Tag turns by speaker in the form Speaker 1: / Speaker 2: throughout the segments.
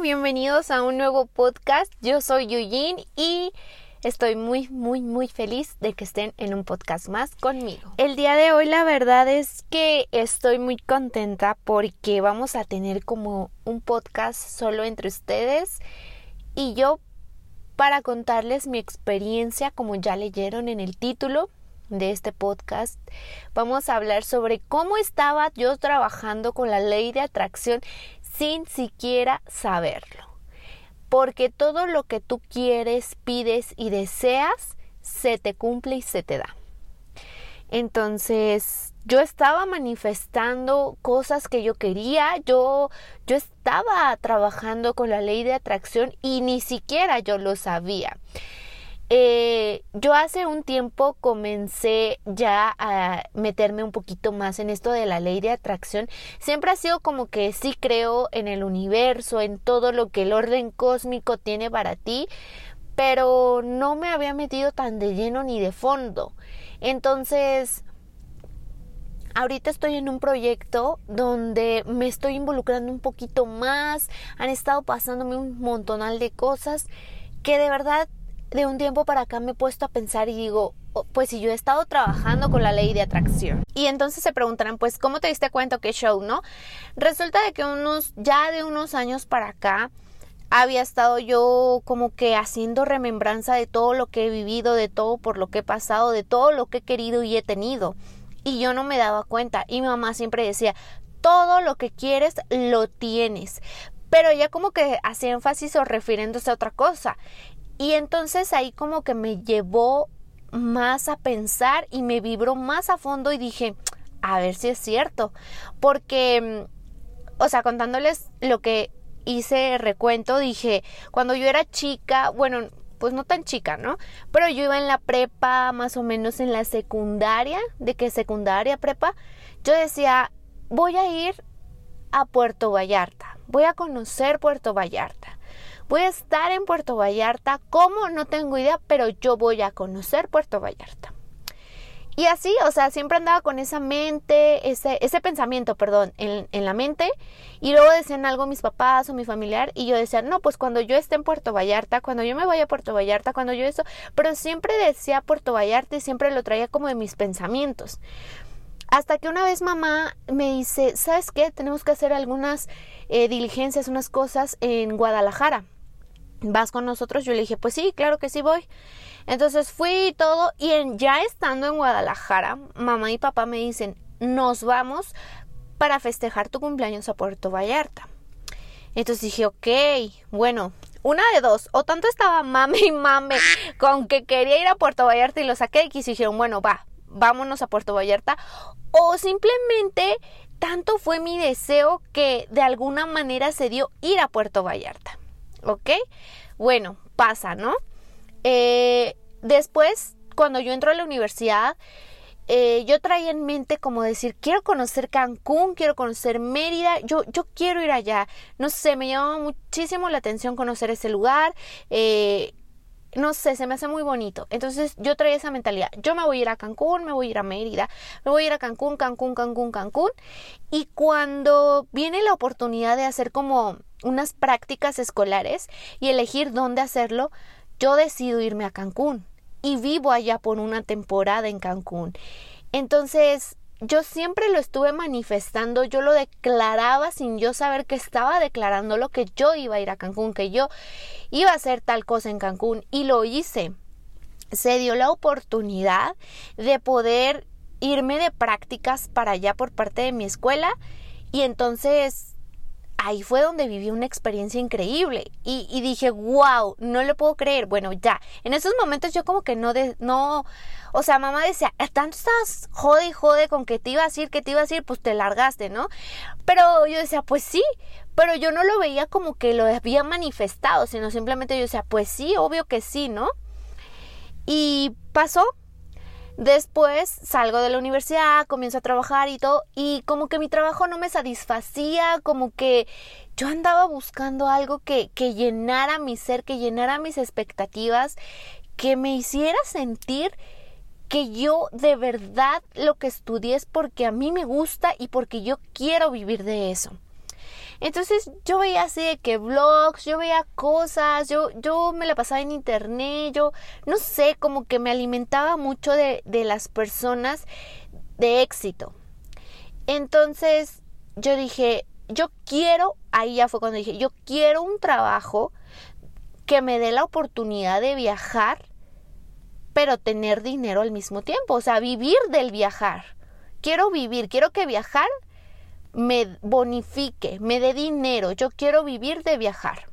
Speaker 1: bienvenidos a un nuevo podcast. Yo soy Yuyin y estoy muy, muy, muy feliz de que estén en un podcast más conmigo. El día de hoy la verdad es que estoy muy contenta porque vamos a tener como un podcast solo entre ustedes y yo para contarles mi experiencia como ya leyeron en el título de este podcast, vamos a hablar sobre cómo estaba yo trabajando con la ley de atracción sin siquiera saberlo. Porque todo lo que tú quieres, pides y deseas, se te cumple y se te da. Entonces, yo estaba manifestando cosas que yo quería, yo, yo estaba trabajando con la ley de atracción y ni siquiera yo lo sabía. Eh, yo hace un tiempo comencé ya a meterme un poquito más en esto de la ley de atracción. Siempre ha sido como que sí creo en el universo, en todo lo que el orden cósmico tiene para ti, pero no me había metido tan de lleno ni de fondo. Entonces, ahorita estoy en un proyecto donde me estoy involucrando un poquito más, han estado pasándome un montonal de cosas que de verdad de un tiempo para acá me he puesto a pensar y digo, oh, pues si yo he estado trabajando con la ley de atracción. Y entonces se preguntarán, pues, ¿cómo te diste cuenta qué show, no? Resulta de que unos, ya de unos años para acá, había estado yo como que haciendo remembranza de todo lo que he vivido, de todo por lo que he pasado, de todo lo que he querido y he tenido. Y yo no me daba cuenta. Y mi mamá siempre decía, todo lo que quieres lo tienes. Pero ella como que hacía énfasis o refiriéndose a otra cosa. Y entonces ahí como que me llevó más a pensar y me vibró más a fondo y dije, a ver si es cierto. Porque, o sea, contándoles lo que hice recuento, dije, cuando yo era chica, bueno, pues no tan chica, ¿no? Pero yo iba en la prepa, más o menos en la secundaria, de que secundaria, prepa, yo decía, voy a ir a Puerto Vallarta, voy a conocer Puerto Vallarta. Voy a estar en Puerto Vallarta. ¿Cómo? No tengo idea, pero yo voy a conocer Puerto Vallarta. Y así, o sea, siempre andaba con esa mente, ese, ese pensamiento, perdón, en, en, la mente. Y luego decían algo mis papás o mi familiar. Y yo decía, no, pues cuando yo esté en Puerto Vallarta, cuando yo me vaya a Puerto Vallarta, cuando yo eso. Pero siempre decía Puerto Vallarta y siempre lo traía como de mis pensamientos. Hasta que una vez mamá me dice, ¿sabes qué? Tenemos que hacer algunas eh, diligencias, unas cosas en Guadalajara. ¿Vas con nosotros? Yo le dije, pues sí, claro que sí voy. Entonces fui y todo y ya estando en Guadalajara, mamá y papá me dicen, nos vamos para festejar tu cumpleaños a Puerto Vallarta. Entonces dije, ok, bueno, una de dos, o tanto estaba mame y mame con que quería ir a Puerto Vallarta y lo saqué y dijeron, bueno, va, vámonos a Puerto Vallarta, o simplemente tanto fue mi deseo que de alguna manera se dio ir a Puerto Vallarta. ¿Ok? Bueno, pasa, ¿no? Eh, después, cuando yo entro a la universidad, eh, yo traía en mente como decir, quiero conocer Cancún, quiero conocer Mérida, yo, yo quiero ir allá. No sé, me llama muchísimo la atención conocer ese lugar. Eh, no sé, se me hace muy bonito. Entonces yo traía esa mentalidad. Yo me voy a ir a Cancún, me voy a ir a Mérida, me voy a ir a Cancún, Cancún, Cancún, Cancún. Y cuando viene la oportunidad de hacer como unas prácticas escolares y elegir dónde hacerlo, yo decido irme a Cancún y vivo allá por una temporada en Cancún. Entonces, yo siempre lo estuve manifestando, yo lo declaraba sin yo saber que estaba declarando lo que yo iba a ir a Cancún, que yo iba a hacer tal cosa en Cancún y lo hice. Se dio la oportunidad de poder irme de prácticas para allá por parte de mi escuela y entonces ahí fue donde viví una experiencia increíble y, dije, wow, no lo puedo creer. Bueno, ya, en esos momentos yo como que no, de, no, o sea, mamá decía, tanto estás jode y jode con que te iba a decir, que te iba a decir, pues te largaste, ¿no? Pero yo decía, pues sí, pero yo no lo veía como que lo había manifestado, sino simplemente yo decía, pues sí, obvio que sí, ¿no? Y pasó, Después salgo de la universidad, comienzo a trabajar y todo, y como que mi trabajo no me satisfacía, como que yo andaba buscando algo que, que llenara mi ser, que llenara mis expectativas, que me hiciera sentir que yo de verdad lo que estudié es porque a mí me gusta y porque yo quiero vivir de eso. Entonces yo veía así de que blogs, yo veía cosas, yo, yo me la pasaba en internet, yo no sé, como que me alimentaba mucho de, de las personas de éxito. Entonces yo dije, yo quiero, ahí ya fue cuando dije, yo quiero un trabajo que me dé la oportunidad de viajar, pero tener dinero al mismo tiempo, o sea, vivir del viajar. Quiero vivir, quiero que viajar me bonifique, me dé dinero, yo quiero vivir de viajar.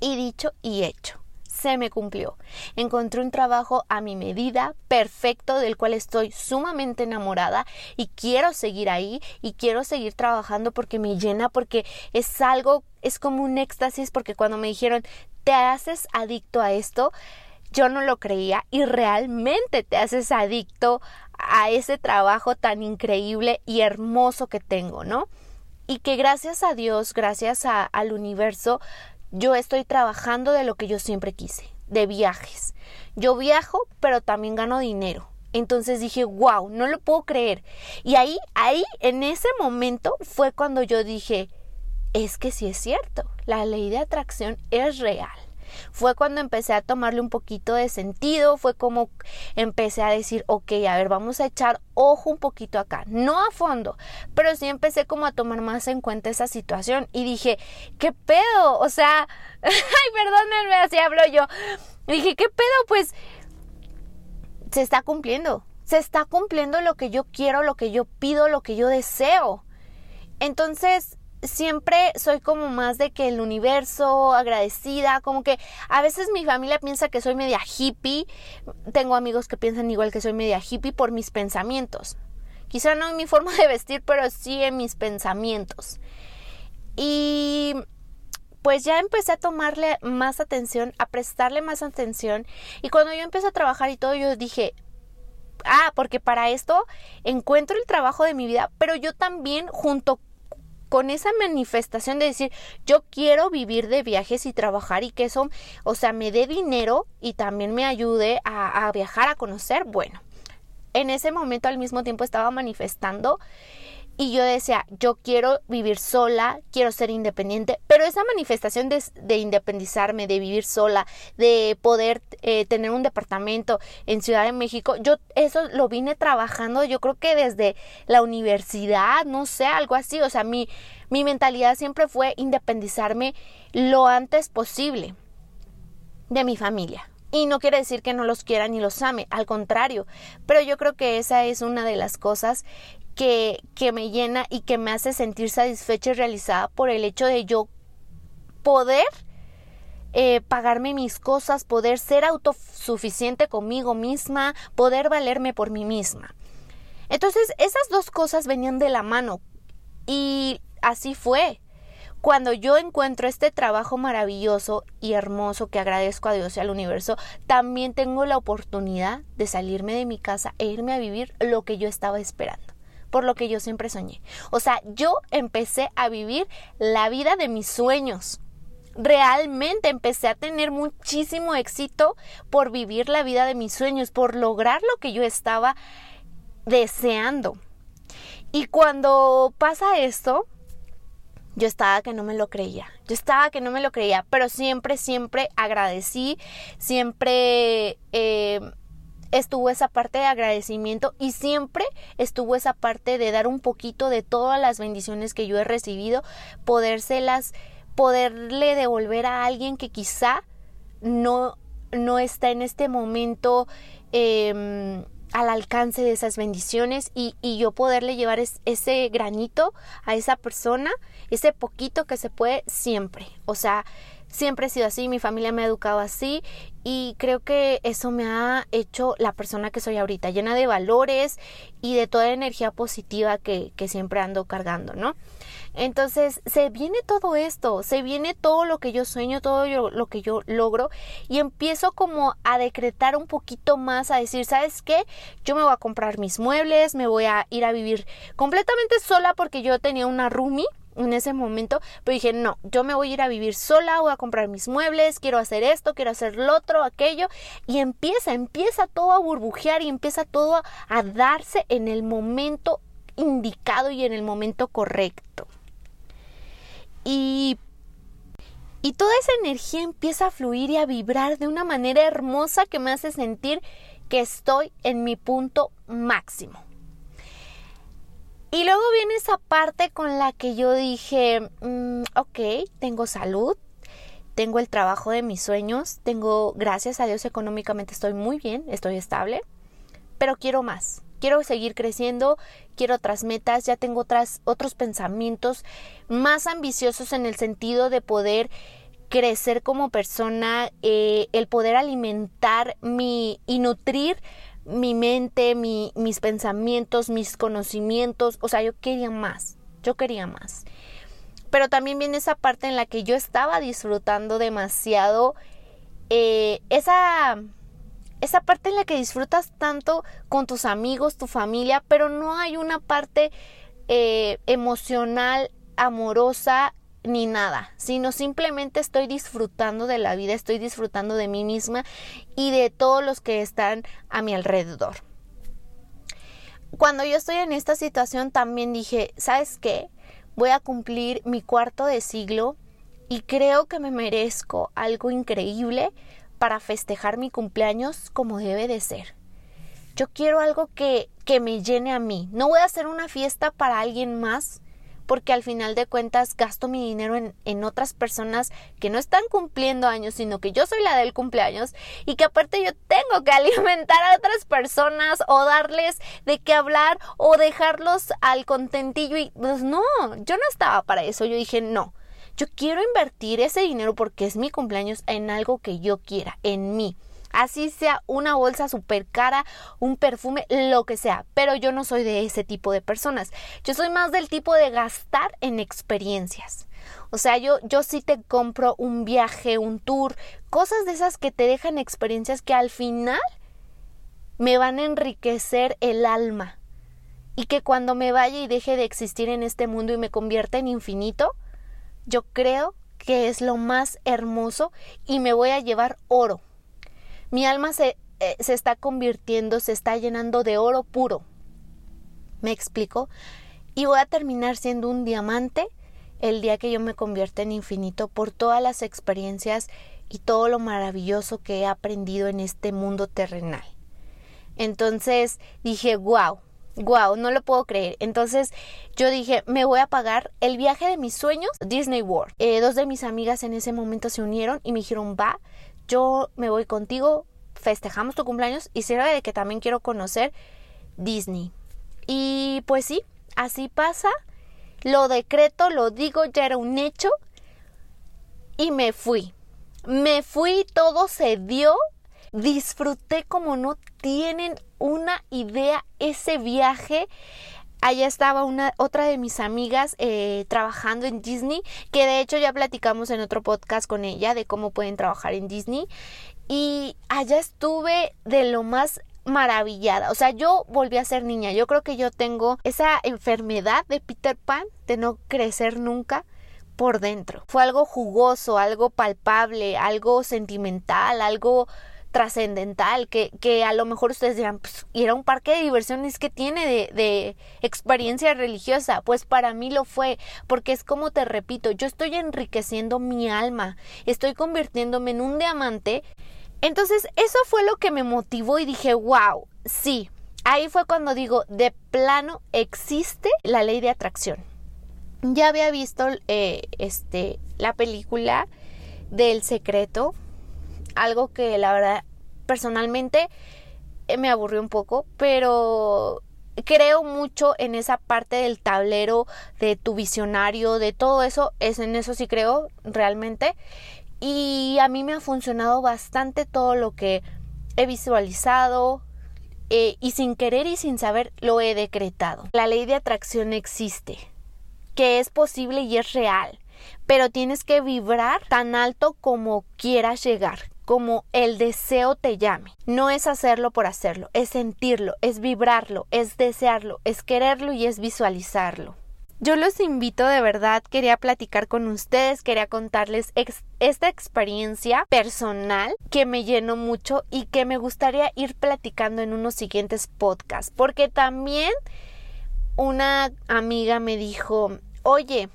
Speaker 1: Y dicho y hecho se me cumplió. Encontré un trabajo a mi medida, perfecto, del cual estoy sumamente enamorada y quiero seguir ahí y quiero seguir trabajando porque me llena, porque es algo, es como un éxtasis, porque cuando me dijeron, te haces adicto a esto, yo no lo creía y realmente te haces adicto a ese trabajo tan increíble y hermoso que tengo, ¿no? Y que gracias a Dios, gracias al universo, yo estoy trabajando de lo que yo siempre quise, de viajes. Yo viajo, pero también gano dinero. Entonces dije, wow, no lo puedo creer. Y ahí, ahí, en ese momento fue cuando yo dije, es que sí es cierto, la ley de atracción es real. Fue cuando empecé a tomarle un poquito de sentido, fue como empecé a decir, ok, a ver, vamos a echar ojo un poquito acá, no a fondo, pero sí empecé como a tomar más en cuenta esa situación y dije, ¿qué pedo? O sea, ay, perdónenme, así hablo yo. dije, ¿qué pedo? Pues se está cumpliendo, se está cumpliendo lo que yo quiero, lo que yo pido, lo que yo deseo. Entonces, siempre soy como más de que el universo, agradecida, como que a veces mi familia piensa que soy media hippie, tengo amigos que piensan igual que soy media hippie por mis pensamientos. Quizá no en mi forma de vestir, pero sí en mis pensamientos. Y pues ya empecé a tomarle más atención, a prestarle más atención. Y cuando yo empecé a trabajar y todo, yo dije, ah, porque para esto encuentro el trabajo de mi vida, pero yo también junto con esa manifestación de decir, yo quiero vivir de viajes y trabajar y que eso, o sea, me dé dinero y también me ayude a, a viajar, a conocer, bueno, en ese momento al mismo tiempo estaba manifestando y yo decía, yo quiero vivir sola, quiero ser independiente, pero esa manifestación de, independizarme, de vivir sola, de poder eh, tener un departamento en Ciudad de México, yo eso lo vine trabajando, yo creo que desde la universidad, no sé, algo así, o sea, mi, mi mentalidad siempre fue independizarme lo antes posible de mi familia. Y no quiere decir que no los quiera ni los ame, al contrario, pero yo creo que esa es una de las cosas que, que me llena y que me hace sentir satisfecha y realizada por el hecho de yo poder eh, pagarme mis cosas, poder ser autosuficiente conmigo misma, poder valerme por mí misma. Entonces esas dos cosas venían de la mano y así fue. Cuando yo encuentro este trabajo maravilloso y hermoso que agradezco a Dios y al universo, también tengo la oportunidad de salirme de mi casa e irme a vivir lo que yo estaba esperando por lo que yo siempre soñé. O sea, yo empecé a vivir la vida de mis sueños. Realmente empecé a tener muchísimo éxito por vivir la vida de mis sueños, por lograr lo que yo estaba deseando. Y cuando pasa esto, yo estaba que no me lo creía, yo estaba que no me lo creía, pero siempre, siempre agradecí, siempre eh, estuvo esa parte de agradecimiento y siempre estuvo esa parte de dar un poquito de todas las bendiciones que yo he recibido, podérselas, poderle devolver a alguien que quizá no, no está en este momento em, al alcance de esas bendiciones y, y yo poderle llevar ese granito a esa persona, ese poquito que se puede siempre. O sea, siempre he sido así, mi familia me ha educado así y creo que eso me ha hecho la persona que soy ahorita, llena de valores y de toda energía positiva que, que siempre ando cargando, ¿no? Entonces se viene todo esto, se viene todo lo que yo sueño, todo lo que yo logro y empiezo como a decretar un poquito más, a decir, ¿sabes qué? Yo me voy a comprar mis muebles, me voy a ir a vivir completamente sola porque yo tenía una roomie en ese momento, pero dije, no, yo me voy a ir a vivir sola, voy a comprar mis muebles, quiero hacer esto, quiero hacer lo otro, aquello, y empieza, empieza todo a burbujear y empieza todo a, a darse en el momento indicado y en el momento correcto. y y toda esa energía empieza a fluir y a vibrar de una manera hermosa que me hace sentir que estoy en mi punto máximo. Y luego viene esa parte con la que yo dije, mm, ok, tengo salud, tengo el trabajo de mis sueños, tengo, gracias a Dios económicamente estoy muy bien, estoy estable, pero quiero más. Quiero seguir creciendo, quiero otras metas, ya tengo otras, otros pensamientos más ambiciosos en el sentido de poder crecer como persona, eh, el poder alimentar mi y nutrir mi mente, mis pensamientos, mis conocimientos. O sea, yo quería más, yo quería más. Pero también viene esa parte en la que yo estaba disfrutando demasiado eh, esa, esa parte en la que disfrutas tanto con tus amigos, tu familia, pero no hay una parte eh, emocional, amorosa ni nada, sino simplemente estoy disfrutando de la vida, estoy disfrutando de mí misma y de todos los que están a mi alrededor. Cuando yo estoy en esta situación también dije, ¿sabes qué? Voy a cumplir mi cuarto de siglo y creo que me merezco algo increíble para festejar mi cumpleaños como debe de ser. Yo quiero algo que, que me llene a mí. No voy a hacer una fiesta para alguien más porque al final de cuentas gasto mi dinero en, en, otras personas que no están cumpliendo años, sino que yo soy la del cumpleaños y que aparte yo tengo que alimentar a otras personas o darles de qué hablar o dejarlos al contentillo y pues no, yo no estaba para eso, yo dije no. Yo quiero invertir ese dinero porque es mi cumpleaños en algo que yo quiera, en mí así sea una bolsa súper cara, un perfume, lo que sea, pero yo no soy de ese tipo de personas. Yo soy más del tipo de gastar en experiencias. O sea, yo, yo sí te compro un viaje, un tour, cosas de esas que te dejan experiencias que al final me van a enriquecer el alma. Y que cuando me vaya y deje de existir en este mundo y me convierta en infinito, yo creo que es lo más hermoso y me voy a llevar oro mi alma se, eh, se está convirtiendo, se está llenando de oro puro. ¿Me explico? Y voy a terminar siendo un diamante el día que yo me convierta en infinito por todas las experiencias y todo lo maravilloso que he aprendido en este mundo terrenal. Entonces dije, wow, wow, no lo puedo creer. Entonces yo dije, me voy a pagar el viaje de mis sueños, Disney World. Eh, dos de mis amigas en ese momento se unieron y me dijeron, va, yo me voy contigo, festejamos tu cumpleaños y sirve de que también quiero conocer Disney. Y pues sí, así pasa. Lo decreto, lo digo, ya era un hecho. Y me fui. Me fui, todo se dio. Disfruté como no tienen una idea ese viaje allá estaba una otra de mis amigas eh, trabajando en Disney, que de hecho ya platicamos en otro podcast con ella de cómo pueden trabajar en Disney. Y allá estuve de lo más maravillada. O sea, yo volví a ser niña. Yo creo que yo tengo esa enfermedad de Peter Pan de no crecer nunca por dentro. Fue algo jugoso, algo palpable, algo sentimental, algo trascendental, que, que, a lo mejor ustedes dirán, pues, y era un parque de diversiones que tiene de, de, experiencia religiosa. Pues para mí lo fue, porque es como te repito, yo estoy enriqueciendo mi alma, estoy convirtiéndome en un diamante. Entonces, eso fue lo que me motivó y dije, wow, sí. Ahí fue cuando digo, de plano existe la ley de atracción. Ya había visto eh, este, la película del secreto, algo que la verdad personalmente eh, me aburrió un poco, pero creo mucho en esa parte del tablero, de tu visionario, de todo eso, es en eso sí creo realmente. Y a mí me ha funcionado bastante todo lo que he visualizado eh, y sin querer y sin saber lo he decretado. La ley de atracción existe, que es posible y es real, pero tienes que vibrar tan alto como quieras llegar, como el deseo te llame. No es hacerlo por hacerlo, es sentirlo, es vibrarlo, es desearlo, es quererlo y es visualizarlo. Yo los invito de verdad, quería platicar con ustedes, quería contarles esta experiencia personal que me llenó mucho y que me gustaría ir platicando en unos siguientes podcasts, porque también una amiga me dijo, oye,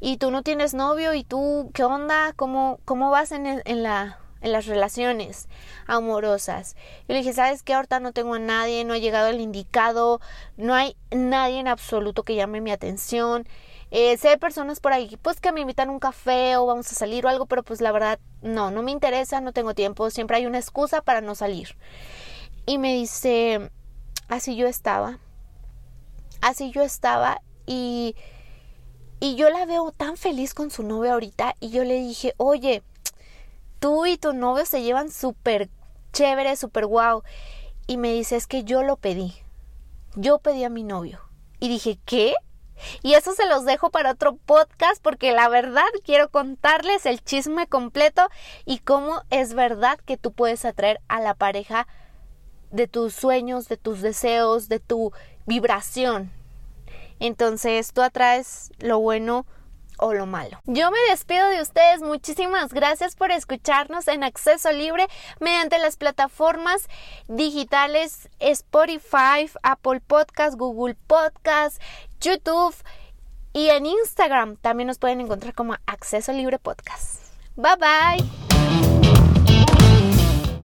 Speaker 1: y tú no tienes novio y tú, ¿qué onda? ¿Cómo, cómo vas en, en, la, en las relaciones amorosas? Y le dije, ¿sabes qué? Ahorita no tengo a nadie, no ha llegado el indicado, no hay nadie en absoluto que llame mi atención. Eh, si hay personas por ahí, pues que me invitan a un café o vamos a salir o algo, pero pues la verdad, no, no me interesa, no tengo tiempo, siempre hay una excusa para no salir. Y me dice, así yo estaba, así yo estaba y, y yo la veo tan feliz con su novio ahorita y yo le dije, oye, tú y tu novio se llevan súper chévere, súper guau. Y me dice, es que yo lo pedí, yo pedí a mi novio. Y dije, ¿qué? Y eso se los dejo para otro podcast porque la verdad quiero contarles el chisme completo y cómo es verdad que tú puedes atraer a la pareja de tus sueños, de tus deseos, de tu vibración. Entonces tú atraes lo bueno o lo malo. Yo me despido de ustedes. Muchísimas gracias por escucharnos en acceso libre mediante las plataformas digitales Spotify, Apple Podcast, Google Podcast, YouTube y en Instagram también nos pueden encontrar como acceso libre podcast. Bye bye.